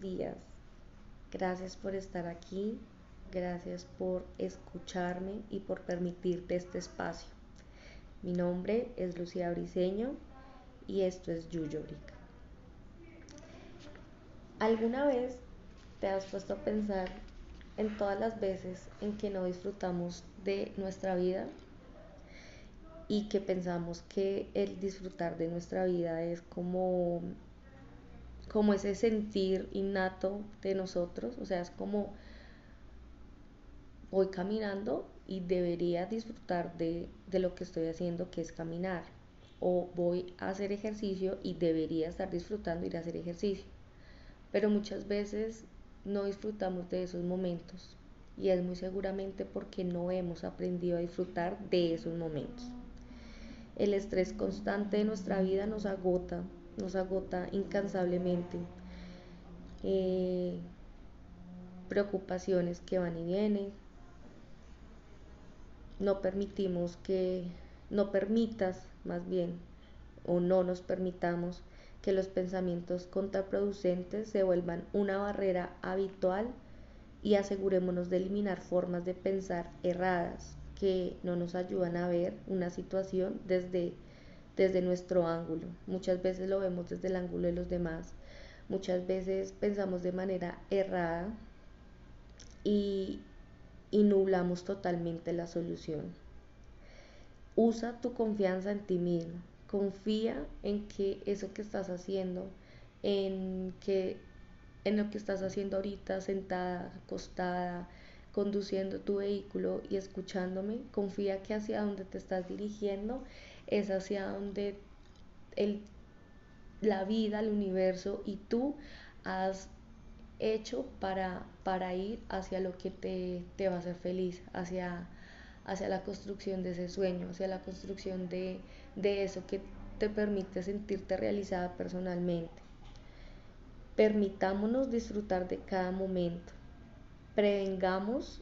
días. Gracias por estar aquí, gracias por escucharme y por permitirte este espacio. Mi nombre es Lucía Briseño y esto es Yuyobrica. ¿Alguna vez te has puesto a pensar en todas las veces en que no disfrutamos de nuestra vida y que pensamos que el disfrutar de nuestra vida es como como ese sentir innato de nosotros, o sea, es como voy caminando y debería disfrutar de, de, lo que estoy haciendo, que es caminar, o voy a hacer ejercicio y debería estar disfrutando ir a hacer ejercicio, pero muchas veces no disfrutamos de esos momentos y es muy seguramente porque no hemos aprendido a disfrutar de esos momentos. El estrés constante de nuestra vida nos agota, nos agota incansablemente. Eh, preocupaciones que van y vienen. No permitimos que, no permitas más bien, o no nos permitamos que los pensamientos contraproducentes se vuelvan una barrera habitual y asegurémonos de eliminar formas de pensar erradas que no nos ayudan a ver una situación desde desde nuestro ángulo. Muchas veces lo vemos desde el ángulo de los demás. Muchas veces pensamos de manera errada y, y nublamos totalmente la solución. Usa tu confianza en ti mismo. Confía en que eso que estás haciendo, en que en lo que estás haciendo ahorita, sentada, acostada, conduciendo tu vehículo y escuchándome, confía que hacia donde te estás dirigiendo es hacia donde el, la vida, el universo y tú has hecho para, para ir hacia lo que te, te va a hacer feliz, hacia, hacia la construcción de ese sueño, hacia la construcción de, de eso que te permite sentirte realizada personalmente. Permitámonos disfrutar de cada momento. Prevengamos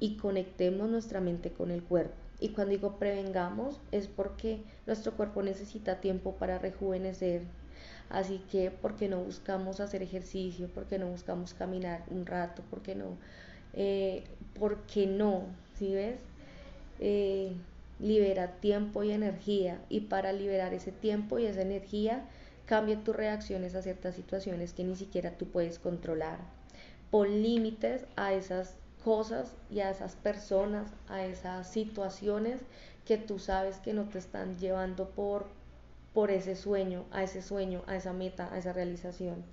y conectemos nuestra mente con el cuerpo. Y cuando digo prevengamos es porque nuestro cuerpo necesita tiempo para rejuvenecer. Así que, ¿por qué no buscamos hacer ejercicio? ¿Por qué no buscamos caminar un rato? ¿Por qué no? Eh, ¿Por qué no? ¿Sí ves? Eh, libera tiempo y energía. Y para liberar ese tiempo y esa energía, cambia tus reacciones a ciertas situaciones que ni siquiera tú puedes controlar. Pon límites a esas cosas y a esas personas, a esas situaciones que tú sabes que no te están llevando por, por ese sueño, a ese sueño, a esa meta, a esa realización.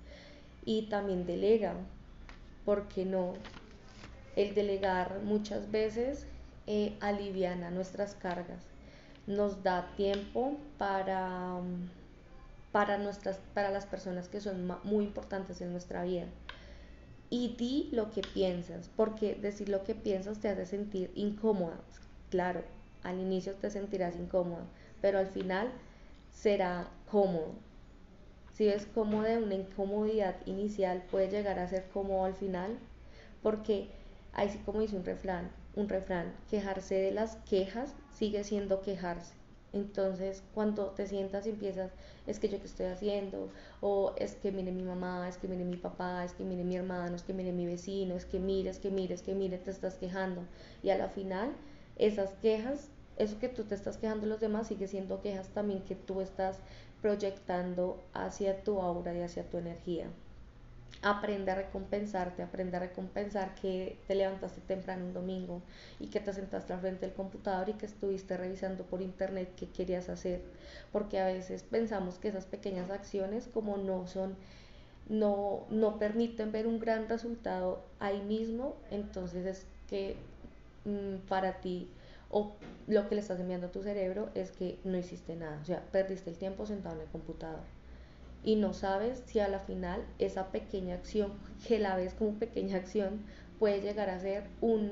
Y también delega, porque no? El delegar muchas veces eh, aliviana nuestras cargas, nos da tiempo para, para, nuestras, para las personas que son muy importantes en nuestra vida y di lo que piensas, porque decir lo que piensas te hace sentir incómoda. Claro, al inicio te sentirás incómoda, pero al final será cómodo. Si ves cómo de una incomodidad inicial puede llegar a ser cómodo al final, porque ahí sí como dice un refrán, un refrán, quejarse de las quejas sigue siendo quejarse. Entonces, cuando te sientas y empiezas, es que yo qué estoy haciendo, o es que mire mi mamá, es que mire mi papá, es que mire mi hermano, es que mire mi vecino, es que mire, es que mire, es que mire, te estás quejando. Y a la final, esas quejas, eso que tú te estás quejando los demás, sigue siendo quejas también que tú estás proyectando hacia tu aura y hacia tu energía aprende a recompensarte, aprende a recompensar que te levantaste temprano un domingo y que te sentaste al frente del computador y que estuviste revisando por internet qué querías hacer, porque a veces pensamos que esas pequeñas acciones como no son no, no permiten ver un gran resultado ahí mismo, entonces es que mm, para ti o lo que le estás enviando a tu cerebro es que no hiciste nada, o sea, perdiste el tiempo sentado en el computador y no sabes si a la final esa pequeña acción, que la ves como pequeña acción, puede llegar a ser un,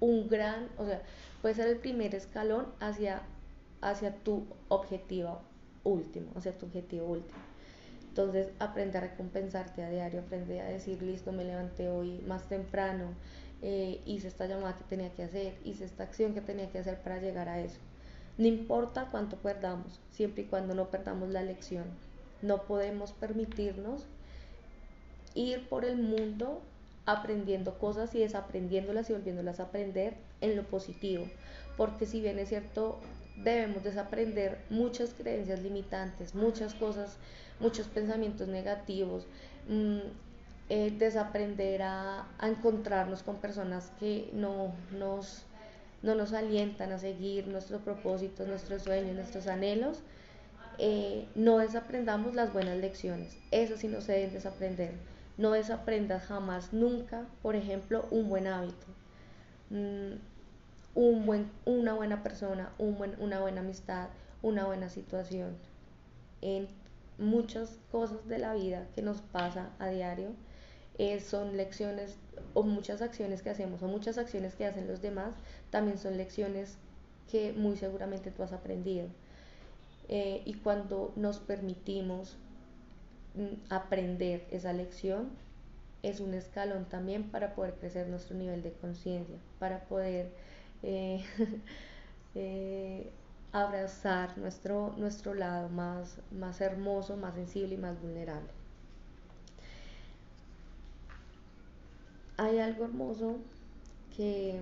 un gran, o sea, puede ser el primer escalón hacia, hacia tu objetivo último, hacia tu objetivo último. Entonces, aprende a recompensarte a diario, aprende a decir, listo, me levanté hoy más temprano, eh, hice esta llamada que tenía que hacer, hice esta acción que tenía que hacer para llegar a eso. No importa cuánto perdamos, siempre y cuando no perdamos la lección. No podemos permitirnos ir por el mundo aprendiendo cosas y desaprendiéndolas y volviéndolas a aprender en lo positivo. Porque si bien es cierto, debemos desaprender muchas creencias limitantes, muchas cosas, muchos pensamientos negativos, mm, eh, desaprender a, encontrarnos con personas que no nos, no nos alientan a seguir nuestros propósitos, nuestros sueños, nuestros anhelos, eh, no desaprendamos las buenas lecciones. Eso sí no se deben desaprender. No desaprendas jamás, nunca, por ejemplo, un buen hábito, mm, un buen, una buena persona, un buen, una buena amistad, una buena situación. En muchas cosas de la vida que nos pasa a diario, eh, son lecciones o muchas acciones que hacemos o muchas acciones que hacen los demás, también son lecciones que muy seguramente tú has aprendido. Eh, y cuando nos permitimos mm, aprender esa lección, es un escalón también para poder crecer nuestro nivel de conciencia, para poder eh, abrazar nuestro, nuestro lado más, más hermoso, más sensible y más vulnerable. hay algo hermoso que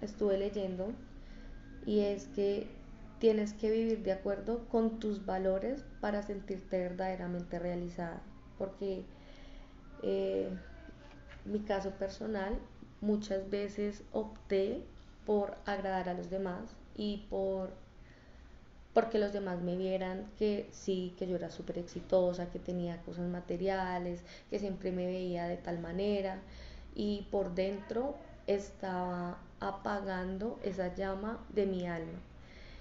estuve leyendo y es que tienes que vivir de acuerdo con tus valores para sentirte verdaderamente realizada. Porque eh, mi caso personal, muchas veces opté por agradar a los demás y por porque los demás me vieran que sí, que yo era súper exitosa, que tenía cosas materiales, que siempre me veía de tal manera y por dentro estaba apagando esa llama de mi alma.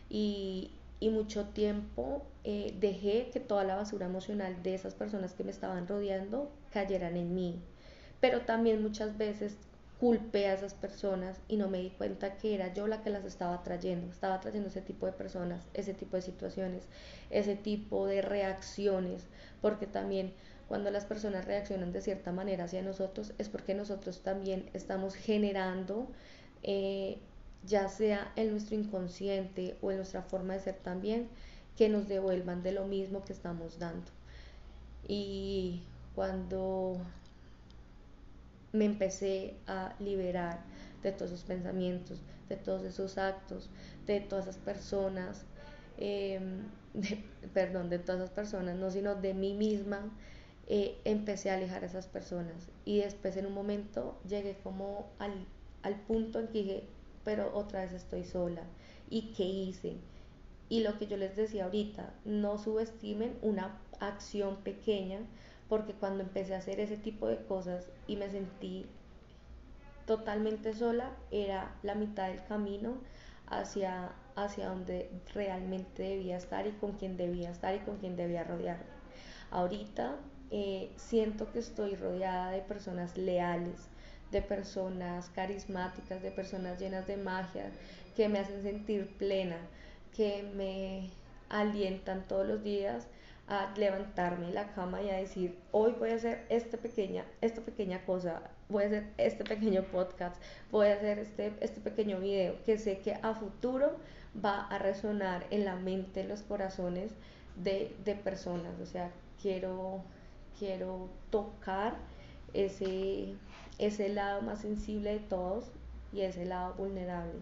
Y, mucho tiempo eh, dejé que toda la basura emocional de esas personas que me estaban rodeando cayeran en mí. Pero también muchas veces culpé a esas personas y no me di cuenta que era yo la que las estaba trayendo. Estaba trayendo ese tipo de personas, ese tipo de situaciones, ese tipo de reacciones, porque también cuando las personas reaccionan de cierta manera hacia nosotros es porque nosotros también estamos generando, eh, ya sea en nuestro inconsciente o en nuestra forma de ser también, que nos devuelvan de lo mismo que estamos dando. Y cuando me empecé a liberar de todos esos pensamientos, de todos esos actos, de todas esas personas, em, perdón, de todas esas personas, no sino de mí misma, eh, empecé a alejar a esas personas. Y después en un momento llegué como al, al punto en que dije, pero otra vez estoy sola. ¿Y qué hice? Y lo que yo les decía ahorita, no subestimen una acción pequeña porque cuando empecé a hacer ese tipo de cosas y me sentí totalmente sola, era la mitad del camino hacia, hacia donde realmente debía estar y con quien debía estar y con quien debía rodearme. Ahorita eh, siento que estoy rodeada de personas leales, de personas carismáticas, de personas llenas de magia, que me hacen sentir plena, que me alientan todos los días a levantarme de la cama y a decir, hoy voy a hacer esta pequeña, esta pequeña cosa, voy a hacer este pequeño podcast, voy a hacer este, este pequeño video que sé que a futuro va a resonar en la mente, en los corazones de, de personas. O sea, quiero, quiero tocar ese, ese lado más sensible de todos y ese lado vulnerable.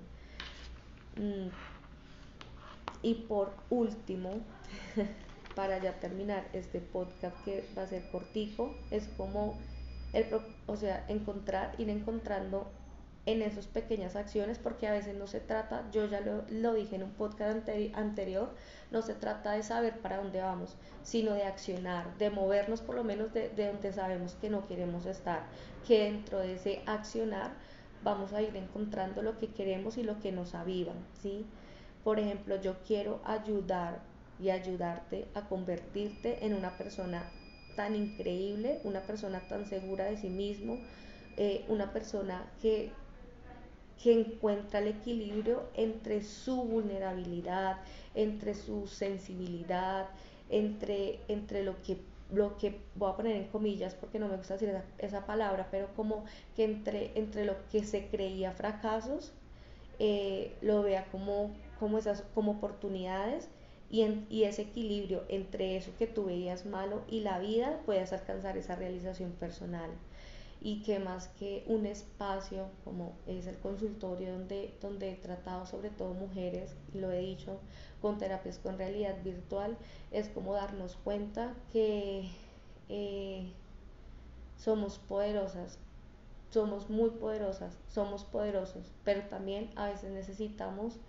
Mm. Y por último, para ya terminar este podcast que va a ser cortico, es como el, o sea, encontrar, ir encontrando en esas pequeñas acciones, porque a veces no se trata, yo ya lo, lo dije en un podcast anterior, no se trata de saber para dónde vamos, sino de accionar, de movernos por lo menos de, de donde sabemos que no queremos estar, que dentro de ese accionar vamos a ir encontrando lo que queremos y lo que nos aviva, ¿sí? Por ejemplo, yo quiero ayudar y ayudarte a convertirte en una persona tan increíble, una persona tan segura de sí mismo, eh, una persona que, que encuentra el equilibrio entre su vulnerabilidad, entre su sensibilidad, entre, entre lo que lo que voy a poner en comillas porque no me gusta decir esa, palabra, pero como que entre, entre lo que se creía fracasos, eh, lo vea como, como, esas, como oportunidades y, y ese equilibrio entre eso que tú veías malo y la vida puedas alcanzar esa realización personal y que más que un espacio como es el consultorio donde, donde he tratado sobre todo mujeres, y lo he dicho, con terapias con realidad virtual, es como darnos cuenta que eh, somos poderosas, somos muy poderosas, somos poderosos, pero también a veces necesitamos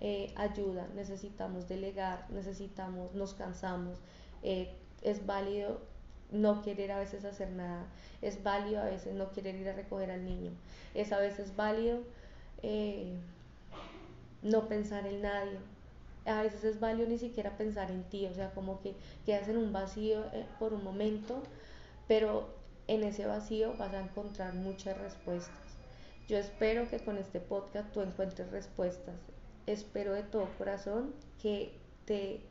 eh, ayuda, necesitamos delegar, necesitamos, nos cansamos, eh, es válido no querer a veces hacer nada, es válido a veces no querer ir a recoger al niño, es a veces válido eh, no pensar en nadie, a veces es válido ni siquiera pensar en ti, o sea, como que quedas en un vacío por un momento, pero en ese vacío vas a encontrar muchas respuestas. Yo espero que con este podcast tú encuentres respuestas. Espero de todo corazón que te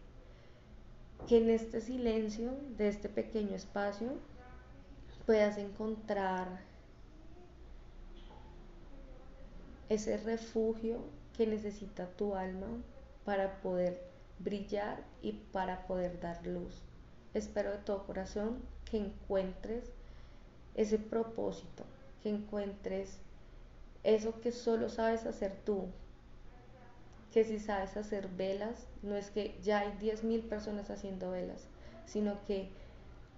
que en este silencio de este pequeño espacio puedas encontrar ese refugio que necesita tu alma para poder brillar y para poder dar luz. Espero de todo corazón que encuentres ese propósito, que encuentres eso que solo sabes hacer tú, que si sabes hacer velas, no es que ya hay 10.000 personas haciendo velas, sino que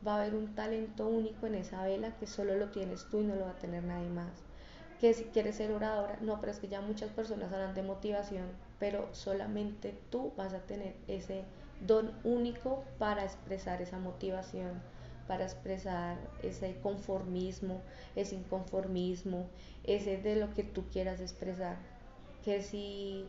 va a haber un talento único en esa vela que solo lo tienes tú y no lo va a tener nadie más. Que si quieres ser oradora, no, pero es que ya muchas personas hablan de motivación, pero solamente tú vas a tener ese don único para expresar esa motivación, para expresar ese conformismo, ese inconformismo, ese de lo que tú quieras expresar. Que si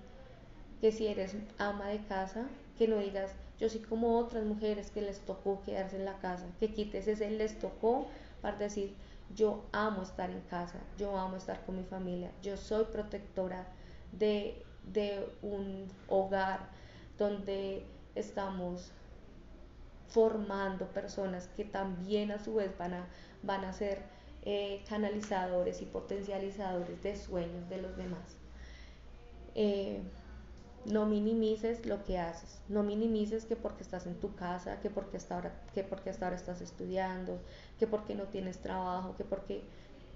que si eres ama de casa, que no digas, yo soy como otras mujeres que les tocó quedarse en la casa, que quites ese les tocó para decir, yo amo estar en casa, yo amo estar con mi familia, yo soy protectora de, un hogar donde estamos formando personas que también a su vez van a, van a ser eh, canalizadores y potencializadores de sueños de los demás. Eh, no minimices lo que haces, no minimices que porque estás en tu casa, que porque hasta ahora, que porque hasta ahora estás estudiando, que porque no tienes trabajo, que porque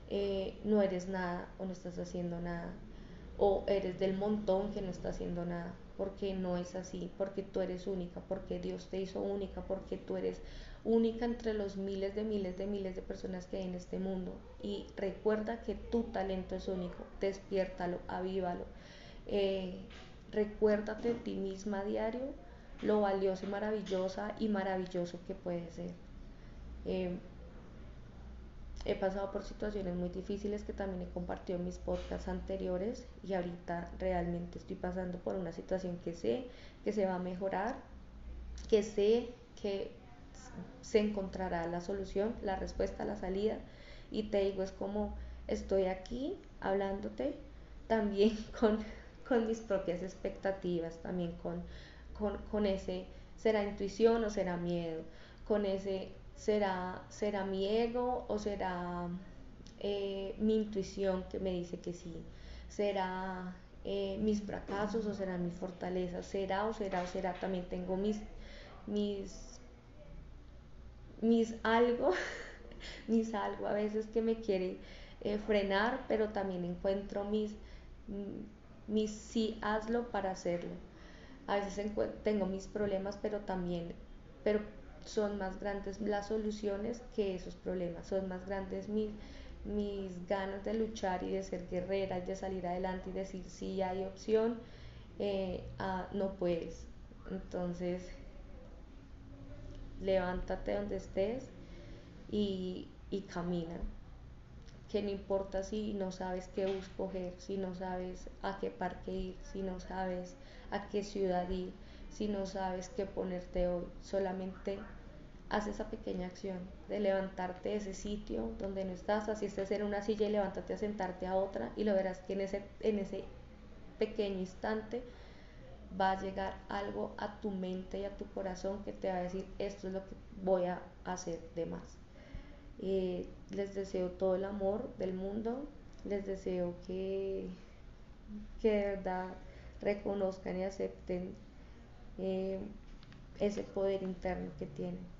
eh, no eres nada o no estás haciendo nada, o eres del montón que no está haciendo nada, porque no es así, porque tú eres única, porque Dios te hizo única, porque tú eres única entre los miles de miles de miles de personas que hay en este mundo. Y recuerda que tu talento es único, despiértalo, avívalo. Eh, Recuérdate de ti misma a diario lo valioso y maravillosa y maravilloso que puede ser. Eh, he pasado por situaciones muy difíciles que también he compartido en mis podcasts anteriores y ahorita realmente estoy pasando por una situación que sé que se va a mejorar, que sé que se encontrará la solución, la respuesta, la salida y te digo es como estoy aquí hablándote también con con mis propias expectativas, también con, con, ese, ¿será intuición o será miedo? Con ese, ¿será, será mi ego o será eh, mi intuición que me dice que sí? ¿Será eh, mis fracasos o será mi fortaleza? ¿Será o será o será? También tengo mis, mis, mis algo, mis algo a veces que me quiere eh, frenar, pero también encuentro mis mis sí hazlo para hacerlo. A veces tengo mis problemas, pero también, pero son más grandes las soluciones que esos problemas, son más grandes mis, mis ganas de luchar y de ser guerrera y de salir adelante y decir sí hay opción, eh, no puedes. Entonces, levántate donde estés y, y camina que no importa si no sabes qué bus coger, si no sabes a qué parque ir, si no sabes a qué ciudad ir, si no sabes qué ponerte hoy, solamente haz esa pequeña acción de levantarte de ese sitio donde no estás, así estés en una silla y levántate a sentarte a otra y lo verás que en ese, en ese pequeño instante va a llegar algo a tu mente y a tu corazón que te va a decir esto es lo que voy a hacer de más. Eh, les deseo todo el amor del mundo, les deseo que, que de verdad reconozcan y acepten eh, ese poder interno que tienen.